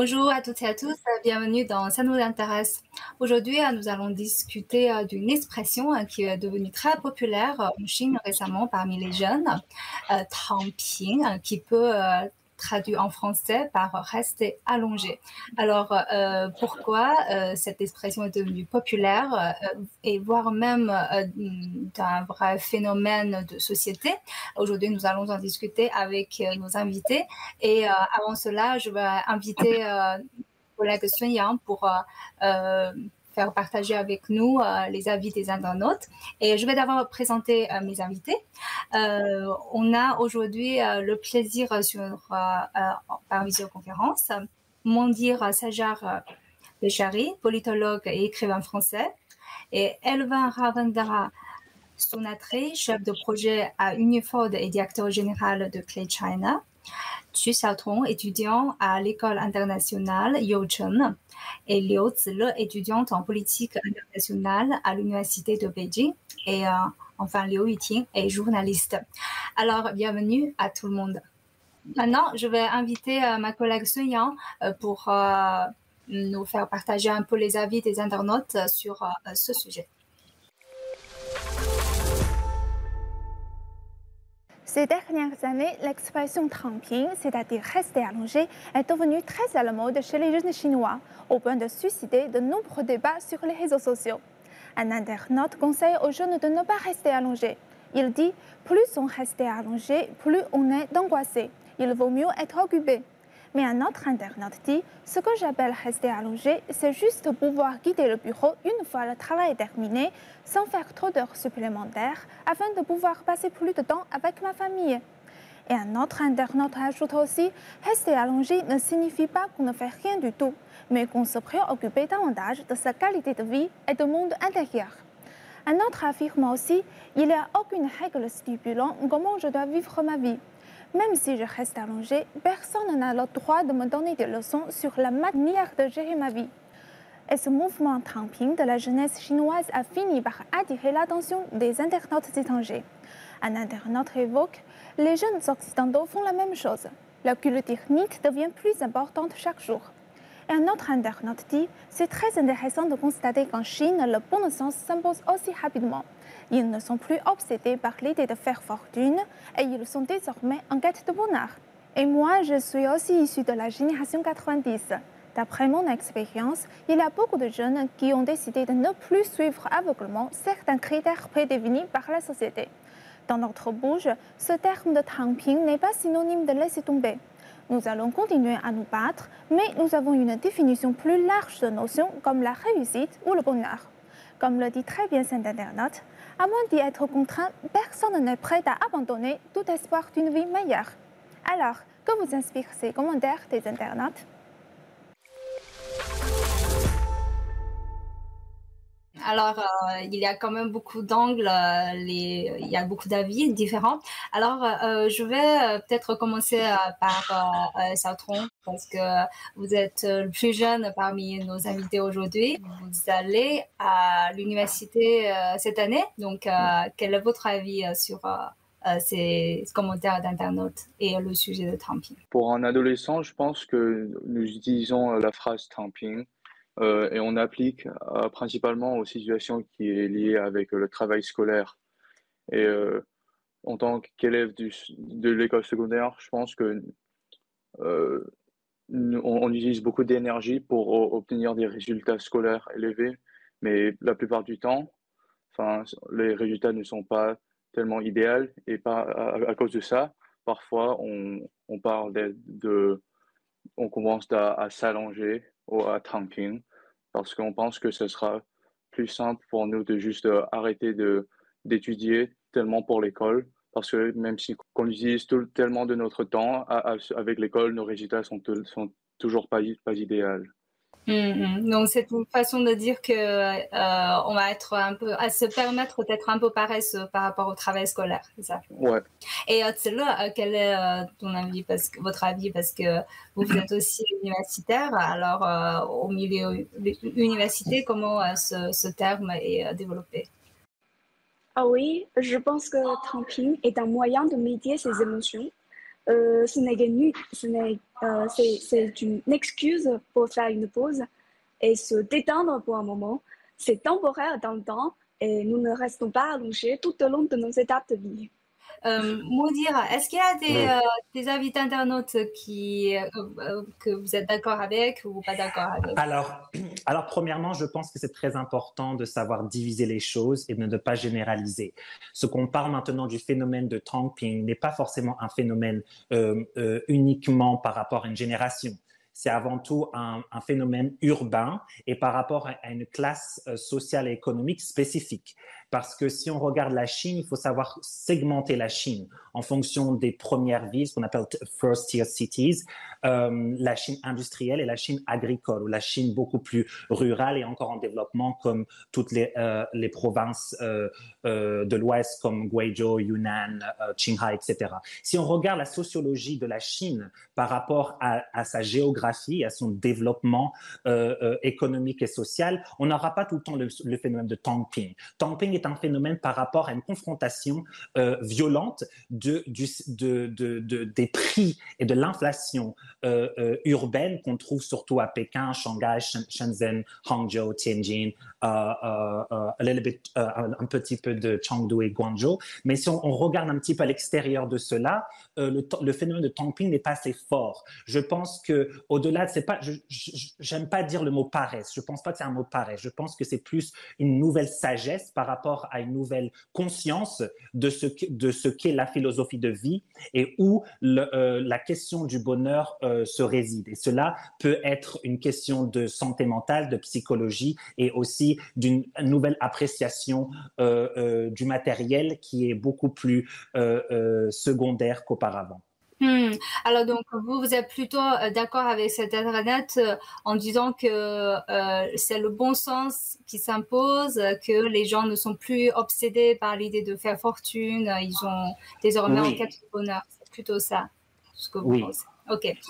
Bonjour à toutes et à tous, bienvenue dans Ça nous intéresse. Aujourd'hui, nous allons discuter d'une expression qui est devenue très populaire en Chine récemment parmi les jeunes, Tangping, qui peut traduit en français par rester allongé. Alors, euh, pourquoi euh, cette expression est devenue populaire euh, et voire même d'un vrai phénomène de société? Aujourd'hui, nous allons en discuter avec nos invités. Et avant cela, je vais inviter collègue Sun Yang pour partager avec nous euh, les avis des internautes. Et je vais d'abord présenter euh, mes invités. Euh, on a aujourd'hui le plaisir sur, par visioconférence Mondir Sajar Bechari, politologue et écrivain français, et Elvin Ravandara Sonatri, chef de projet à Uniford et directeur général de Clay China. Tu Xiaotong, étudiant à l'école internationale Youcheng et Liu Zile, étudiante en politique internationale à l'université de Beijing. Et euh, enfin, Liu Yuting est journaliste. Alors, bienvenue à tout le monde. Maintenant, je vais inviter euh, ma collègue Sun euh, pour nous faire partager un peu les avis des internautes sur ce sujet. Ces dernières années, l'expression tramping, c'est-à-dire rester allongé, est devenue très à la mode chez les jeunes Chinois, au point de susciter de nombreux débats sur les réseaux sociaux. Un internaute conseille aux jeunes de ne pas rester allongés. Il dit plus on reste allongé, plus on est angoissé. Il vaut mieux être occupé. Mais un autre internaute dit Ce que j'appelle rester allongé, c'est juste pouvoir quitter le bureau une fois le travail terminé, sans faire trop d'heures supplémentaires, afin de pouvoir passer plus de temps avec ma famille. Et un autre internaute ajoute aussi Rester allongé ne signifie pas qu'on ne fait rien du tout, mais qu'on se préoccupe davantage de sa qualité de vie et du monde intérieur. Un autre affirme aussi Il n'y a aucune règle stipulant comment je dois vivre ma vie. Même si je reste allongé, personne n'a le droit de me donner des leçons sur la manière de gérer ma vie. Et ce mouvement tramping de la jeunesse chinoise a fini par attirer l'attention des internautes étrangers. Un internaute évoque Les jeunes occidentaux font la même chose. La culture technique devient plus importante chaque jour. Un autre internaute dit C'est très intéressant de constater qu'en Chine, le bon sens s'impose aussi rapidement. Ils ne sont plus obsédés par l'idée de faire fortune et ils sont désormais en quête de bonheur. Et moi, je suis aussi issue de la génération 90. D'après mon expérience, il y a beaucoup de jeunes qui ont décidé de ne plus suivre aveuglement certains critères prédéfinis par la société. Dans notre bouche, ce terme de tamping n'est pas synonyme de laisser tomber. Nous allons continuer à nous battre, mais nous avons une définition plus large de notions comme la réussite ou le bonheur. Comme le dit très bien cet internaute, à moins d'y être contraint, personne n'est prêt à abandonner tout espoir d'une vie meilleure. Alors, que vous inspirent ces commentaires des internautes Alors, euh, il y a quand même beaucoup d'angles, euh, il y a beaucoup d'avis différents. Alors, euh, je vais peut-être commencer par Sautron, parce que vous êtes le plus jeune parmi nos invités aujourd'hui. Vous allez à l'université cette année. Donc, quel est votre avis sur ces commentaires d'internautes et le sujet de tramping? Pour un adolescent, je pense que nous utilisons la phrase tramping euh, et on applique euh, principalement aux situations qui est liées avec le travail scolaire. Et euh, en tant qu'élève de l'école secondaire, je pense que on, utilise beaucoup d'énergie pour obtenir des résultats scolaires élevés, mais la plupart du temps, les résultats ne sont pas tellement idéaux et pas à, cause de ça, parfois on, on parle de, on commence à, s'allonger ou à tanking parce qu'on pense que ce sera plus simple pour nous de juste euh, arrêter d'étudier tellement pour l'école parce que même si on utilise tout, tellement de notre temps avec l'école, nos résultats sont, sont toujours pas, pas idéaux. Mm-hmm. Donc c'est une façon de dire que euh, on va être un peu à se permettre d'être un peu paresseux par rapport au travail scolaire, c'est ça? Ouais. Et euh, euh quel est euh, ton avis? Parce que votre avis parce que vous, êtes aussi universitaire, alors au milieu université comment ce, ce, terme est développé? Ah oui, je pense que tramping est un moyen de médier ses émotions. ce n'est c'est une excuse pour faire une pause et se détendre pour un moment. C'est temporaire dans le temps et nous ne restons pas allongés tout au long de nos étapes de vie. Euh, est-ce qu'il y a des, euh, des invités internautes qui, euh, euh, que vous êtes d'accord avec ou pas d'accord avec? Alors, alors, premièrement, je pense que c'est très important de savoir diviser les choses et de ne pas généraliser. Ce qu'on parle maintenant du phénomène de tamping n'est pas forcément un phénomène uniquement par rapport à une génération c'est avant tout un, phénomène urbain et par rapport à, une classe sociale et économique spécifique. Parce que si on regarde la Chine, il faut savoir segmenter la Chine en fonction des premières villes, ce qu'on appelle first tier cities, euh, la Chine industrielle et la Chine agricole, ou la Chine beaucoup plus rurale et encore en développement comme toutes les, euh, provinces euh, euh de l'Ouest comme Guizhou, Yunnan, euh, Qinghai, etc. Si on regarde la sociologie de la Chine par rapport à sa géographie, à son développement euh, économique et social, on n'aura pas tout le temps le, phénomène de tamping. Tamping est un phénomène par rapport à une confrontation euh, violente de, des prix et de l'inflation euh, euh, urbaine qu'on trouve surtout à Pékin, Shanghai, Shenzhen, Hangzhou, Tianjin, un petit peu de Chengdu et Guangzhou. Mais si on, regarde un petit peu à l'extérieur de cela, le, phénomène de tamping n'est pas assez fort. Je pense que au-delà de c'est pas, j'aime pas dire le mot paresse. Je pense pas que c'est un mot paresse. Je pense que c'est plus une nouvelle sagesse par rapport à une nouvelle conscience de ce, de ce qu'est la philosophie de vie et où euh, la question du bonheur euh, se réside. Et cela peut être une question de santé mentale, de psychologie et aussi d'une nouvelle appréciation euh, du matériel qui est beaucoup plus secondaire qu'auparavant. Hmm. Alors donc vous vous êtes plutôt euh, d'accord avec cet internet euh, en disant que euh, c'est le bon sens qui s'impose, que les gens ne sont plus obsédés par l'idée de faire fortune, ils ont désormais en quête de bonheur. C'est plutôt ça ce que vous oui. pensez.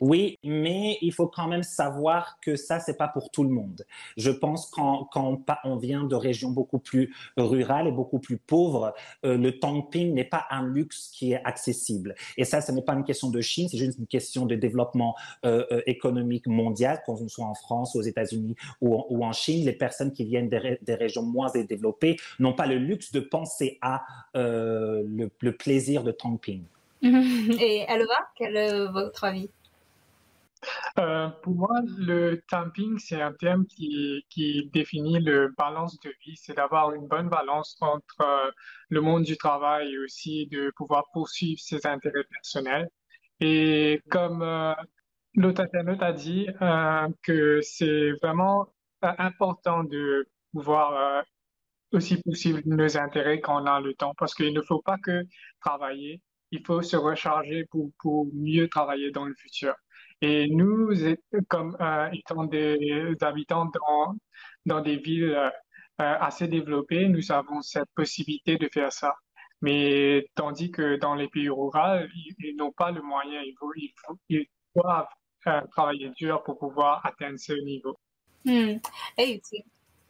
Oui, mais il faut quand même savoir que ça, c'est pas pour tout le monde. Je pense quand, quand on, vient de régions beaucoup plus rurales et beaucoup plus pauvres, euh, le camping n'est pas un luxe qui est accessible. Et ça, ce n'est pas une question de Chine, c'est juste une question de développement euh, euh, économique mondial, qu'on soit en France, aux États-Unis ou, en Chine. Les personnes qui viennent des, régions moins développées n'ont pas le luxe de penser à le, le plaisir de camping. Et Alva, quel est votre avis? Euh, pour moi, le tamping, c'est un terme qui, qui définit le balance de vie. C'est d'avoir une bonne balance entre euh, le monde du travail et aussi de pouvoir poursuivre ses intérêts personnels. Et comme euh, l'autre internaute a dit, euh, que c'est vraiment important de pouvoir aussi poursuivre nos intérêts quand on a le temps, parce qu'il ne faut pas que travailler, il faut se recharger pour, pour mieux travailler dans le futur. Et nous, comme euh, étant des habitants dans, dans des villes euh, assez développées, nous avons cette possibilité de faire ça. Mais tandis que dans les pays ruraux, ils, n'ont pas le moyen, ils, ils, doivent euh, travailler dur pour pouvoir atteindre ce niveau. Hmm.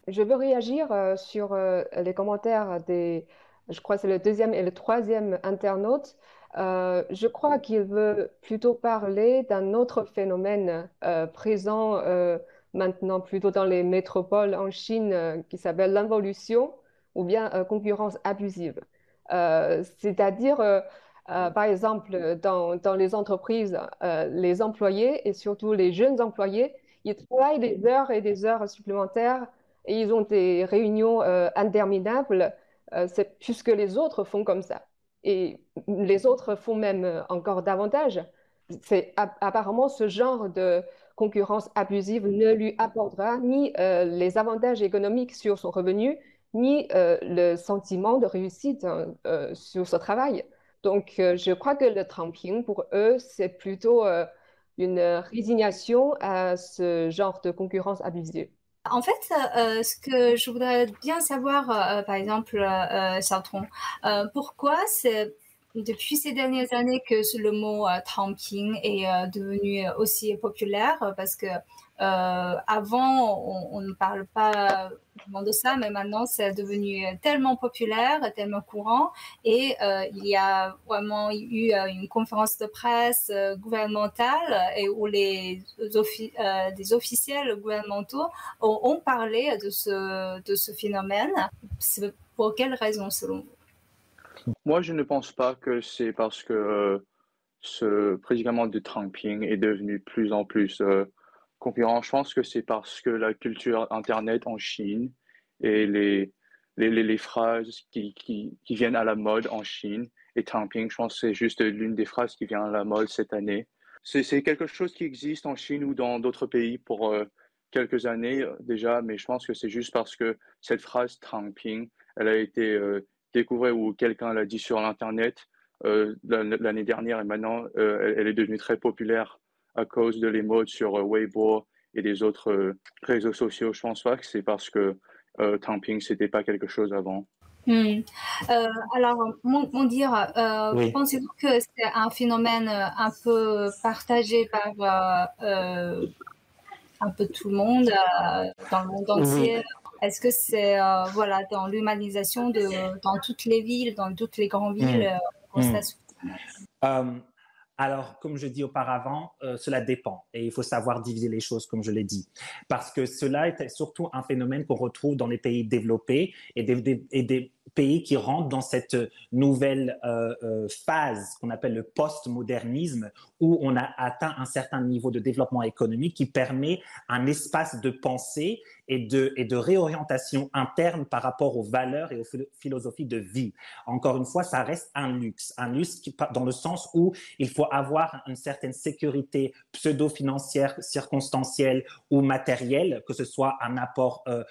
Je veux réagir sur les commentaires des, je crois que c'est le deuxième et le troisième internaute. Euh, je crois qu'il veut plutôt parler d'un autre phénomène euh, présent euh, maintenant plutôt dans les métropoles en Chine qui s'appelle l'involution ou bien concurrence abusive. C'est-à-dire, par exemple, dans, dans les entreprises, les employés et surtout les jeunes employés, ils travaillent des heures et des heures supplémentaires et ils ont des réunions interminables puisque les autres font comme ça et les autres font même euh, encore davantage. C'est apparemment ce genre de concurrence abusive ne lui apportera ni euh, les avantages économiques sur son revenu, ni euh, le sentiment de réussite hein, sur ce travail. Donc, je crois que le tramping, pour eux, c'est plutôt une résignation à ce genre de concurrence abusive. En fait, euh, ce que je voudrais bien savoir, euh, par exemple, euh, Sartron, pourquoi c'est depuis ces dernières années que le mot tamping est devenu aussi populaire? Parce que euh, avant, on, ne parle pas de ça, mais maintenant, c'est devenu tellement populaire, tellement courant. Et euh, il y a vraiment eu euh, une conférence de presse gouvernementale où les des officiels gouvernementaux ont, parlé de ce, de ce phénomène. Pour quelle raison, selon vous? Moi, je ne pense pas que c'est parce que ce prédicament de tramping est devenu plus en plus concurrent. Je pense que c'est parce que la culture Internet en Chine et les, les, les, phrases qui, qui, qui, viennent à la mode en Chine et Tamping, je pense que c'est juste l'une des phrases qui vient à la mode cette année. C'est quelque chose qui existe en Chine ou dans d'autres pays pour euh, quelques années euh, déjà, mais je pense que c'est juste parce que cette phrase Tamping, elle a été euh, découverte ou quelqu'un l'a dit sur l'Internet l'année dernière et maintenant elle, est devenue très populaire à cause de les modes sur euh, Weibo et des autres euh, réseaux sociaux. Je pense pas que c'est parce que euh, Tamping, c'était pas quelque chose avant. Hmm. alors, mon, dire, pensez-vous que c'est un phénomène un peu partagé par un peu tout le monde, dans le monde entier? Est-ce que c'est voilà, dans l'humanisation de dans toutes les villes, dans toutes les grandes villes, mmh. Alors, comme je dis auparavant, euh, cela dépend et il faut savoir diviser les choses, comme je l'ai dit, parce que cela est surtout un phénomène qu'on retrouve dans les pays développés et des, pays qui rentrent dans cette nouvelle euh, euh, phase qu'on appelle le post-modernisme, où on a atteint un certain niveau de développement économique qui permet un espace de pensée et de, réorientation interne par rapport aux valeurs et aux philosophies de vie. Encore une fois, ça reste un luxe, un luxe dans le sens où il faut avoir une certaine sécurité pseudo-financière, circonstancielle ou matérielle, que ce soit un apport euh,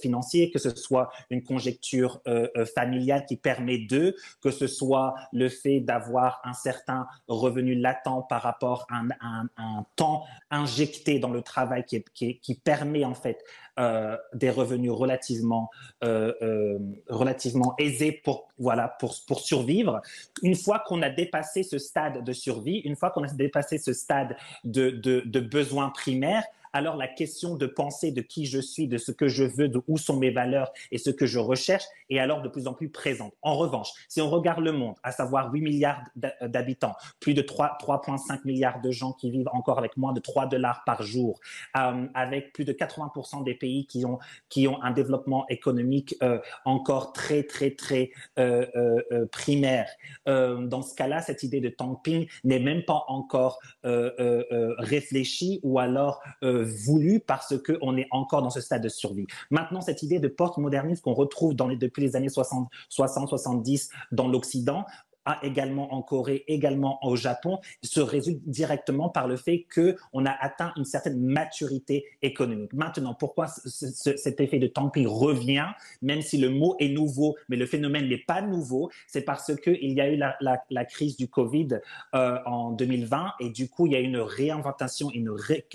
financier, que ce soit une conjecture euh, familiale qui permet d'eux, que ce soit le fait d'avoir un certain revenu latent par rapport à un, temps injecté dans le travail qui, permet en fait euh, des revenus relativement, euh, relativement aisés pour survivre. Une fois qu'on a dépassé ce stade de survie, une fois qu'on a dépassé ce stade de, de, de besoins primaires, alors la question de penser de qui je suis, de ce que je veux, de où sont mes valeurs et ce que je recherche est alors de plus en plus présente. En revanche, si on regarde le monde, à savoir 8 milliards euh, d'habitants, plus de 3,5 milliards de gens qui vivent encore avec moins de 3 dollars par jour, euh, avec plus de 80% des pays qui ont, qui ont un développement économique euh, encore très, très, très primaire. dans ce cas-là, cette idée de tamping n'est même pas encore réfléchie ou alors voulu parce qu'on est encore dans ce stade de survie. Maintenant, cette idée de post-modernisme qu'on retrouve dans les, depuis les années 60, 70 dans l'Occident, également en Corée, également au Japon, se résulte directement par le fait qu'on a atteint une certaine maturité économique. Maintenant, pourquoi cet effet de tamping revient, même si le mot est nouveau, mais le phénomène n'est pas nouveau, c'est parce qu'il y a eu la, la, crise du Covid euh, en 2020 et du coup, il y a une réinventation, une ré,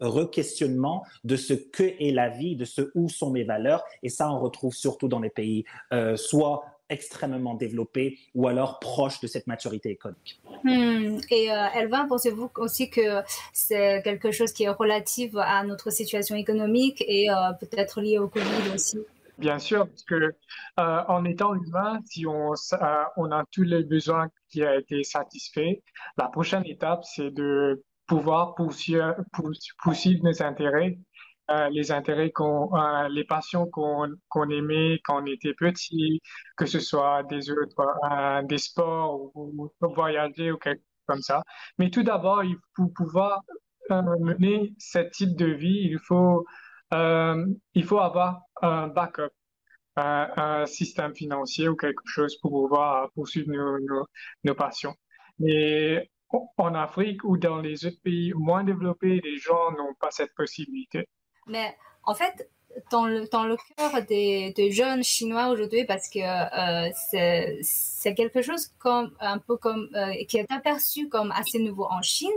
re-questionnement de ce que est la vie, de ce où sont mes valeurs. Et ça, on retrouve surtout dans les pays euh, soit extrêmement développé ou alors proche de cette maturité économique. Hmm. Et euh, Elvin, pensez-vous aussi que c'est quelque chose qui est relatif à notre situation économique et euh, peut-être lié au Covid aussi? Bien sûr, parce que euh, en étant humain, si on, on a tous les besoins qui ont été satisfaits, la prochaine étape, c'est de pouvoir poursuivre, poursuivre nos intérêts euh, les intérêts qu'on, euh, les passions qu'on qu'on aimait quand on était petit, que ce soit des autres, euh, des sports ou, voyager ou quelque chose comme ça. Mais tout d'abord, il faut pouvoir mener ce type de vie, il faut il faut avoir un backup. un système financier ou quelque chose pour pouvoir poursuivre nos, nos, nos passions. Mais en Afrique ou dans les autres pays moins développés, les gens n'ont pas cette possibilité. Mais en fait, dans le, dans le cœur des, des jeunes Chinois aujourd'hui, parce que euh, c'est quelque chose comme, un peu comme, euh, qui est aperçu comme assez nouveau en Chine.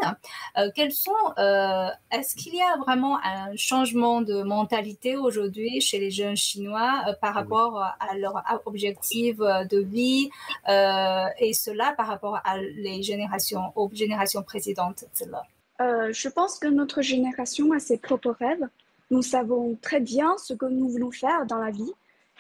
Euh, quels sont, euh, est-ce qu'il y a vraiment un changement de mentalité aujourd'hui chez les jeunes Chinois euh, par rapport à leur objectif de vie et cela par rapport à les générations, aux générations précédentes. Euh, je pense que notre génération a ses propres rêves. Nous savons très bien ce que nous voulons faire dans la vie.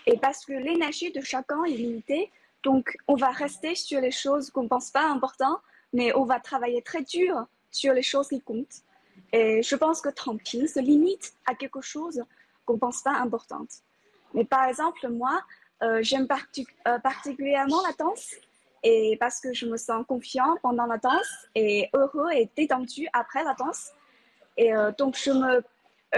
Et parce que l'énergie de chacun est limitée, donc on va rester sur les choses qu'on ne pense pas importantes, mais on va travailler très dur sur les choses qui comptent. Et je pense que Tramping se limite à quelque chose qu'on ne pense pas importante. Mais par exemple, moi, euh, j'aime euh, particulièrement la danse et parce que je me sens confiant pendant la danse et heureux et détendu après la danse. Et euh, donc, je ne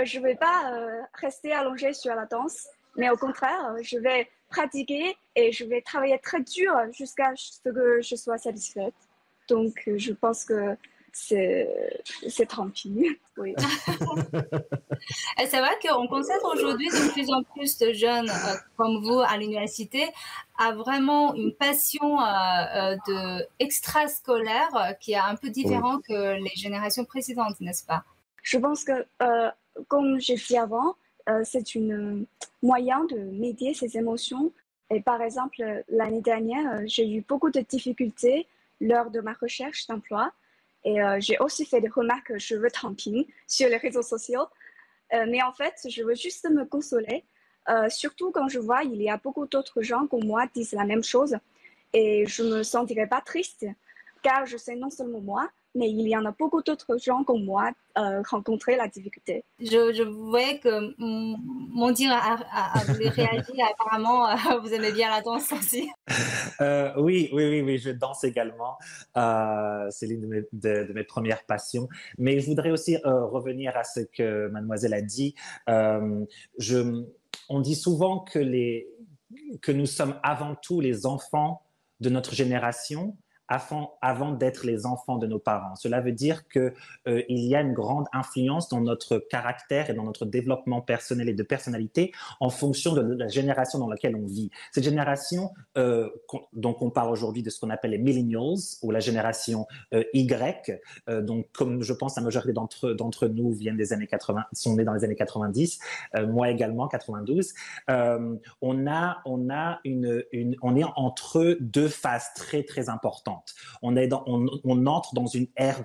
je vais pas rester allongé sur la danse, mais au contraire, je vais pratiquer et je vais travailler très dur jusqu'à ce que je sois satisfaite. Donc, je pense que c'est tranquille. Oui. c'est vrai qu'on constate aujourd'hui de plus en plus de jeunes euh, comme vous à l'université a vraiment une passion euh, euh, de extrascolaire qui est un peu différent que les générations précédentes, n'est-ce pas? Je pense que, comme j'ai dit avant, c'est un moyen de médier ses émotions. Et par exemple, l'année dernière, j'ai eu beaucoup de difficultés lors de ma recherche d'emploi et euh, j'ai aussi fait des remarques je veux tamping sur les réseaux sociaux. Euh, mais en fait, je veux juste me consoler, euh, surtout quand je vois il y a beaucoup d'autres gens comme moi disent la même chose. Et je ne me sentirai pas triste, car je sais non seulement moi, mais il y en a beaucoup d'autres gens comme moi euh, rencontrer la difficulté. Je, je voyais que mon dire a, a, réagi, apparemment euh, vous aimez bien la danse aussi. Euh, oui, oui, oui, oui, je danse également. Euh, c'est l'une de mes, de, mes, premières passions. Mais je voudrais aussi euh, revenir à ce que mademoiselle a dit. je, on dit souvent que, les, que nous sommes avant tout les enfants de notre génération avant, avant d'être les enfants de nos parents. Cela veut dire qu'il euh, y a une grande influence dans notre caractère et dans notre développement personnel et de personnalité en fonction de la génération dans laquelle on vit. Cette génération, euh, donc on parle aujourd'hui de ce qu'on appelle les millennials ou la génération euh, Y, euh, donc comme je pense la majorité d'entre d'entre nous viennent des années 80, sont nés dans les années 90, euh, moi également 92. on a on a une, une on est entre deux phases très très importantes on, entre dans une ère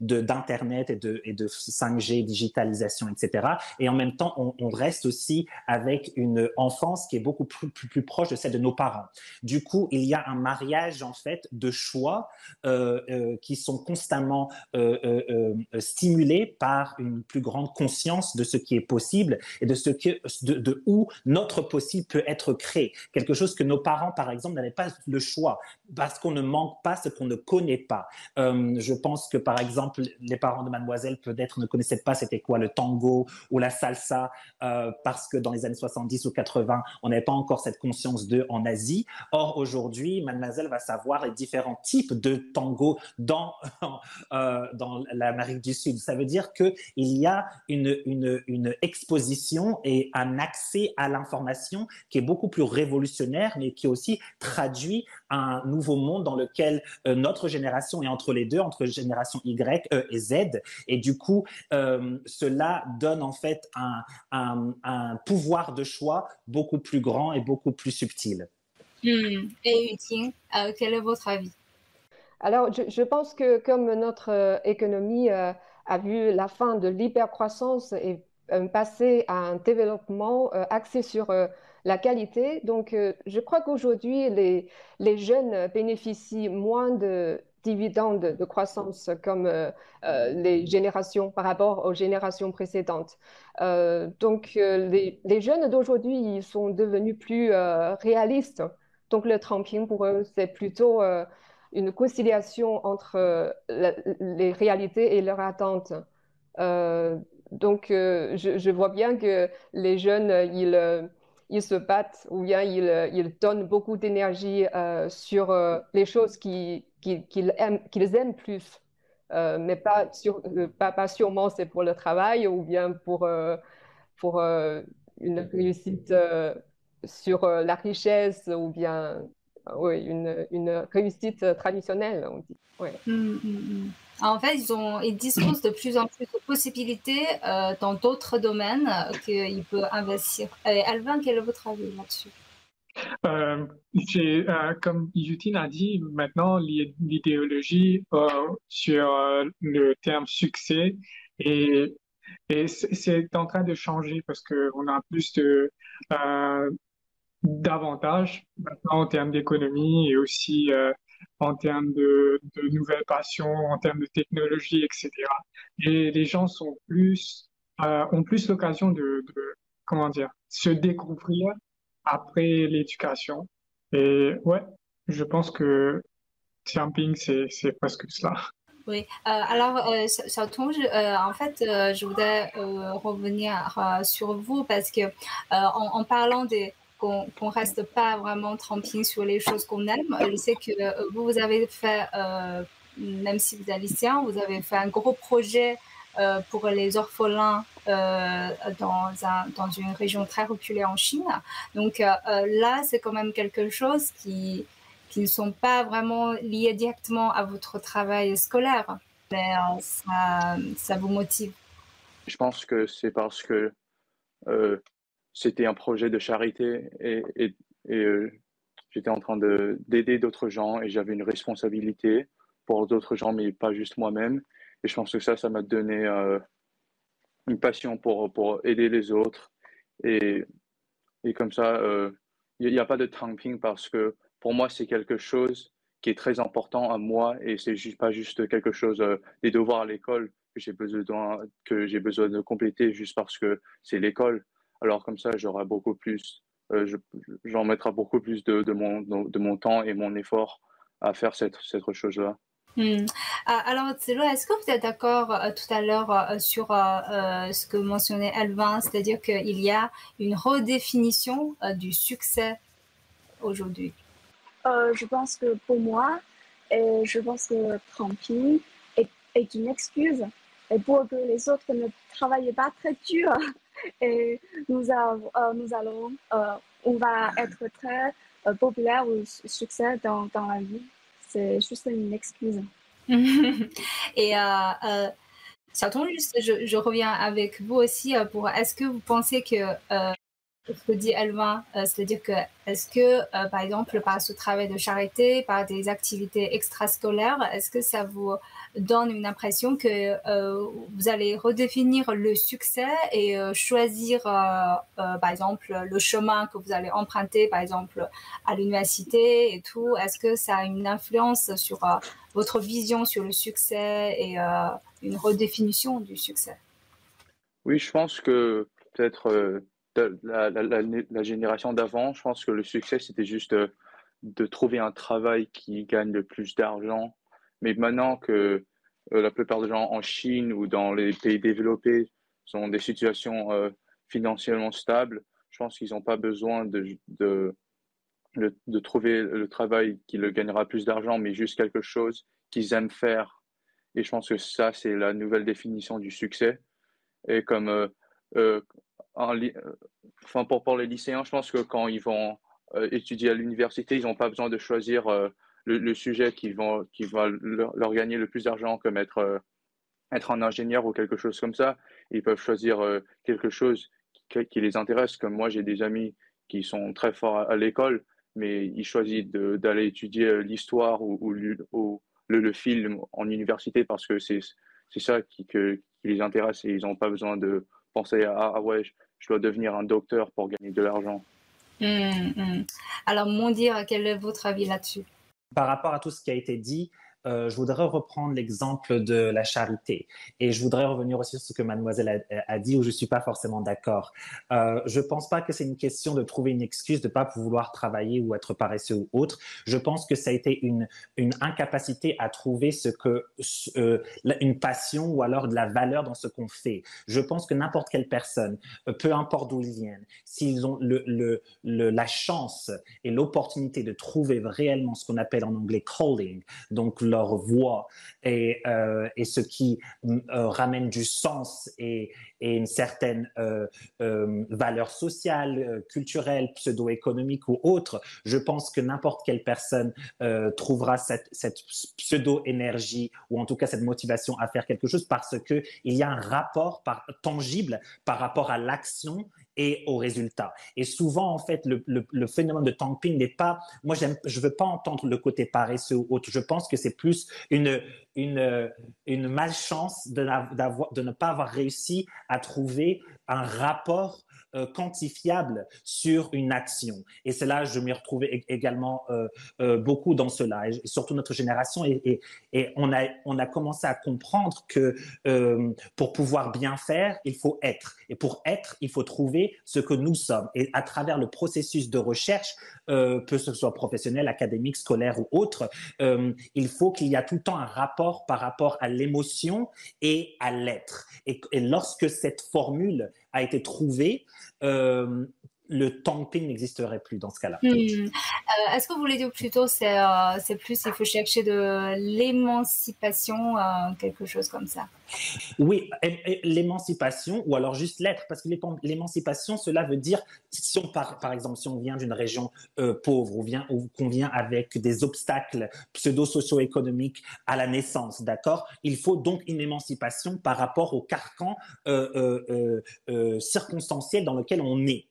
d'Internet et de, et de 5G, digitalisation, etc. Et en même temps, on, reste aussi avec une enfance qui est beaucoup plus, plus, proche de celle de nos parents. Du coup, il y a un mariage, en fait, de choix euh, euh, qui sont constamment euh, stimulés par une plus grande conscience de ce qui est possible et de, ce que, de, de où notre possible peut être créé. Quelque chose que nos parents, par exemple, n'avaient pas le choix parce qu'on ne manque pas ce qu'on ne connaît pas. Euh, je pense que, par exemple, les parents de mademoiselle peut-être ne connaissaient pas c'était quoi le tango ou la salsa, euh, parce que dans les années 70 ou 80, on n'avait pas encore cette conscience d'eux en Asie. Or, aujourd'hui, mademoiselle va savoir les différents types de tango dans, euh, dans l'Amérique du Sud. Ça veut dire qu'il y a une, une, une exposition et un accès à l'information qui est beaucoup plus révolutionnaire, mais qui aussi traduit un nouveau monde dans lequel euh, notre génération est entre les deux, entre génération Y e et Z. Et du coup, euh, cela donne en fait un, pouvoir de choix beaucoup plus grand et beaucoup plus subtil. Hmm. Et Yutine, euh, quel est votre avis? Alors, je, pense que comme notre économie a vu la fin de l'hypercroissance et passer à un développement axé sur la qualité. Donc, euh, je crois qu'aujourd'hui, les, les jeunes bénéficient moins de dividendes de croissance comme euh, euh, les générations par rapport aux générations précédentes. donc, les, les, jeunes d'aujourd'hui, ils sont devenus plus réalistes. Donc, le tramping pour eux, c'est plutôt une conciliation entre les réalités et leurs attentes. Donc, je, je, vois bien que les jeunes, ils ils se battent ou bien ils, euh, donnent beaucoup d'énergie euh, sur euh, les choses qu'ils aiment, plus. mais pas, sûrement c'est pour le travail ou bien pour, une réussite sur la richesse ou bien une, réussite traditionnelle, on. Mmh, mmh, mmh. En fait, ils, ont, ils disposent de plus en plus de possibilités euh, dans d'autres domaines euh, qu'ils peuvent investir. Et Alvin, quel est votre avis là-dessus? Euh, euh, comme Yutine a dit, maintenant l'idéologie euh, sur euh, le terme succès et, et c'est en train de changer parce qu'on a plus de d'avantages maintenant en termes d'économie et aussi en termes de, nouvelles passions, en termes de technologie, etc. Et les gens sont plus ont plus l'occasion de, comment dire se découvrir après l'éducation. Et ouais, je pense que camping, c'est presque cela. Oui, euh, alors, euh, euh, en fait, euh, je voudrais revenir sur vous parce que en, parlant des qu'on ne reste pas vraiment tramping sur les choses qu'on aime. Je sais que vous, vous avez fait, même si vous êtes lycéen, vous avez fait un gros projet euh, pour les orphelins euh, dans, un, dans, une région très reculée en Chine. Donc euh, là, c'est quand même quelque chose qui, ne sont pas vraiment liés directement à votre travail scolaire, mais ça vous motive. Je pense que c'est parce que c'était un projet de charité et, et j'étais en train d'aider d'autres gens et j'avais une responsabilité pour d'autres gens, mais pas juste moi-même. Et je pense que ça, ça m'a donné euh, une passion pour, pour aider les autres. Et, et comme ça, il euh, n'y a pas de tramping parce que pour moi, c'est quelque chose qui est très important à moi et c'est juste pas juste quelque chose euh, des devoirs à l'école que j'ai besoin de compléter juste parce que c'est l'école. Alors comme ça, j'aurai beaucoup plus, j'en mettrai beaucoup plus de, de, mon, de mon temps et mon effort à faire cette, cette chose-là. Hmm. Ah, alors, est-ce que vous êtes d'accord euh, tout à l'heure euh, sur euh, ce que mentionnait Elvin, c'est-à-dire qu'il y a une redéfinition du succès aujourd'hui? Je pense que pour moi, et je pense que Tramping est, est, une excuse et pour que les autres ne travaillent pas très dur. Et nous, nous allons, on va être très populaire ou succès dans, dans la vie c'est juste une excuse. Et euh, euh, je, reviens avec vous aussi euh, pour est-ce que vous pensez que euh, ce que dit Elvin, euh, c'est-à-dire que est-ce que, euh, par exemple, par ce travail de charité, par des activités extrascolaires, est-ce que ça vous donne une impression que euh, vous allez redéfinir le succès et euh, choisir, par exemple, le chemin que vous allez emprunter, par exemple, à l'université et tout? Est-ce que ça a une influence sur votre vision sur le succès et une redéfinition du succès? Oui, je pense que peut-être la, génération d'avant, je pense que le succès, c'était juste de, de, trouver un travail qui gagne le plus d'argent. Mais maintenant que euh, la plupart des gens en Chine ou dans les pays développés sont des situations euh, financièrement stables, je pense qu'ils n'ont pas besoin de, de, de, trouver le travail qui le gagnera plus d'argent, mais juste quelque chose qu'ils aiment faire. Et je pense que ça, c'est la nouvelle définition du succès. Et comme euh, euh euh, enfin, pour, pour les lycéens, je pense que quand ils vont euh, étudier à l'université, ils n'ont pas besoin de choisir euh, le, sujet qui, vont, qui va leur, gagner le plus d'argent comme être, être un ingénieur ou quelque chose comme ça. Ils peuvent choisir quelque chose qui, les intéresse. Comme moi, j'ai des amis qui sont très forts à, l'école, mais ils choisissent d'aller étudier l'histoire ou, le, film en université parce que c'est ça qui les intéresse et ils n'ont pas besoin de penser à, ah ouais, je dois devenir un docteur pour gagner de l'argent. Mmh, mmh. Alors, mon dire, quel est votre avis là-dessus? Par rapport à tout ce qui a été dit, euh, je voudrais reprendre l'exemple de la charité et je voudrais revenir aussi sur ce que mademoiselle a, dit où je suis pas forcément d'accord. Euh, je pense pas que c'est une question de trouver une excuse de pas vouloir travailler ou être paresseux ou autre. Je pense que ça a été une, incapacité à trouver ce que euh, une passion ou alors de la valeur dans ce qu'on fait. Je pense que n'importe quelle personne, euh, peu importe d'où ils viennent, s'ils ont le, le, le, la chance et l'opportunité de trouver réellement ce qu'on appelle en anglais calling, donc leur voix et, euh, ce qui euh, ramène du sens et, une certaine euh, valeur sociale, culturelle, pseudo-économique ou autre, je pense que n'importe quelle personne trouvera cette, pseudo-énergie ou en tout cas cette motivation à faire quelque chose parce qu'il y a un rapport tangible par rapport à l'action et au résultat. Et souvent, en fait, le, le, phénomène de tamping n'est pas. Moi, je veux pas entendre le côté paresseux ou autre. Je pense que c'est plus une, une, une malchance de, de ne pas avoir réussi à trouver un rapport euh, quantifiable sur une action. Et c'est là, je m'y retrouvais également euh, euh, beaucoup dans cela, et surtout notre génération. Et, on, a, on a commencé à comprendre que pour pouvoir bien faire, il faut être. Et pour être, il faut trouver ce que nous sommes. Et à travers le processus de recherche, que ce soit professionnel, académique, scolaire ou autre, il faut qu'il y a tout le temps un rapport par rapport à l'émotion et à l'être. Et, et lorsque cette formule a été trouvée, euh, le tamping n'existerait plus dans ce cas-là. Hmm. Euh, est-ce que vous voulez dire plutôt c'est euh, c'est plus il faut chercher de l'émancipation, quelque chose comme ça? Oui, l'émancipation ou alors juste l'être, parce que l'émancipation, cela veut dire, si on par, par exemple, si on vient d'une région euh, pauvre ou, vient, ou qu'on vient avec des obstacles pseudo-socio-économiques à la naissance, d'accord? Il faut donc une émancipation par rapport au carcan euh, euh, euh circonstanciel dans lequel on est.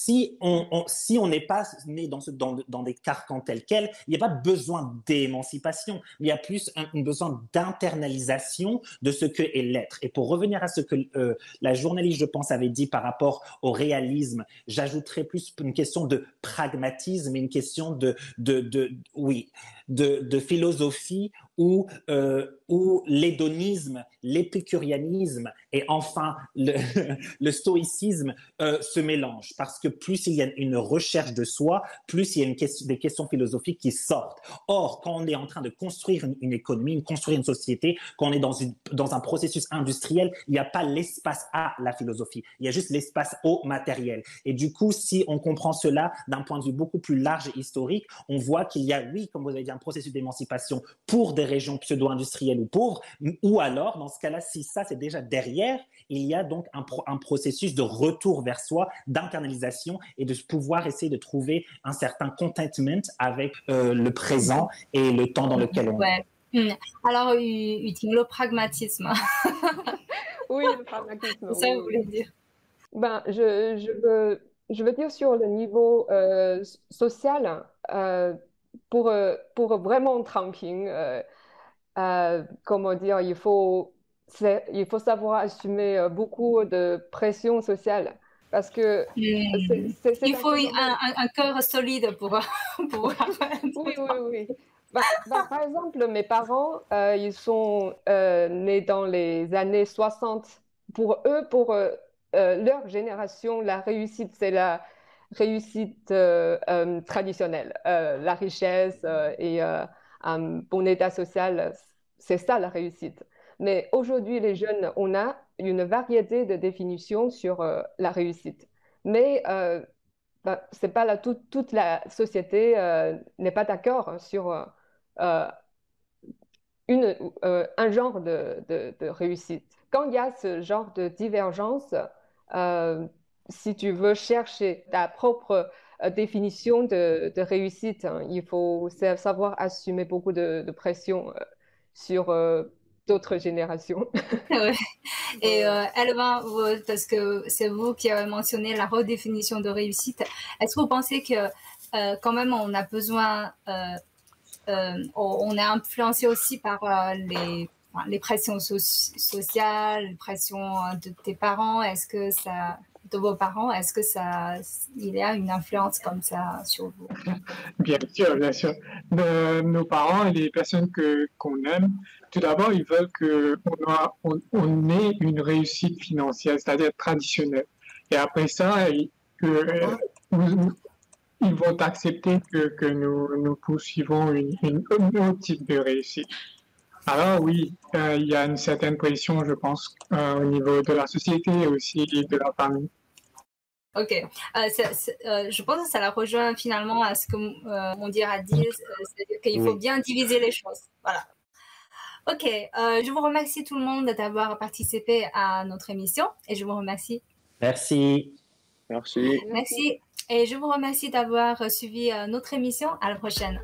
Si on, si on n'est pas né dans, dans, dans, des carcans tels quels, il n'y a pas besoin d'émancipation, il y a plus un, besoin d'internalisation de ce que et l'être. Et pour revenir à ce que euh, la journaliste, je pense, avait dit par rapport au réalisme, j'ajouterais plus une question de pragmatisme une question de, de, de oui, de, philosophie où, euh, où l'hédonisme, l'épicurianisme et enfin le, stoïcisme euh, se mélangent. Parce que plus il y a une recherche de soi, plus il y a des questions philosophiques qui sortent. Or, quand on est en train de construire une, une économie, construire une société, quand on est dans, dans un processus industriel, il n'y a pas l'espace à la philosophie. Il y a juste l'espace au matériel. Et du coup, si on comprend cela d'un point de vue beaucoup plus large et historique, on voit qu'il y a, oui, comme vous avez dit, processus d'émancipation pour des régions pseudo-industrielles ou pauvres, ou alors, dans ce cas-là, si ça c'est déjà derrière, il y a donc un, un processus de retour vers soi, d'internalisation et de pouvoir essayer de trouver un certain contentment avec euh, le présent et le temps dans lequel on est. Hmm. Alors, utile le pragmatisme. oui, le pragmatisme. ça, vous voulez dire? Ben, je, je, veux, je veux dire sur le niveau euh, social, euh, pour, euh, pour vraiment tranquille, euh, euh, comment dire, il faut, il faut savoir assumer beaucoup de pression sociale. Parce que hmm. il faut un, un, cœur solide pour, pour Oui, oui, oui. Bah, bah, par exemple, mes parents, ils sont nés dans les années 60. Pour eux, pour leur génération, la réussite, c'est la, réussite euh, euh, traditionnelle. Euh, la richesse et un bon état social, c'est ça la réussite. Mais aujourd'hui, les jeunes, on a une variété de définitions sur la réussite. Mais bah, c'est pas la, toute la société n'est pas d'accord sur un genre de, réussite. Quand il y a ce genre de divergence, si tu veux chercher ta propre euh, définition de, réussite, hein, il faut savoir assumer beaucoup de, pression euh, sur euh, d'autres générations. Et Elvin, parce que c'est vous qui avez mentionné la redéfinition de réussite, est-ce que vous pensez que quand même on a besoin, on est influencé aussi par les les pressions sociales, les pressions de tes parents, est-ce que ça, de vos parents, est-ce que ça, il y a une influence comme ça sur vous? Bien sûr, bien sûr. Nos, parents et les personnes que qu'on aime, tout d'abord, ils veulent que on, on, ait une réussite financière, c'est-à-dire traditionnelle. Et après ça, ils, ils vont accepter que, que nous, nous poursuivons une, un autre type de réussite. Alors oui, euh, il y a une certaine pression, je pense, euh, au niveau de la société et aussi de la famille. Ok, euh, euh, je pense que ça la rejoint finalement à ce que euh, mon dire a dit, c'est-à-dire qu'il faut bien diviser les choses. Voilà. Ok, euh, je vous remercie tout le monde d'avoir participé à notre émission et je vous remercie. Merci. Merci. Merci. Et je vous remercie d'avoir suivi notre émission. À la prochaine.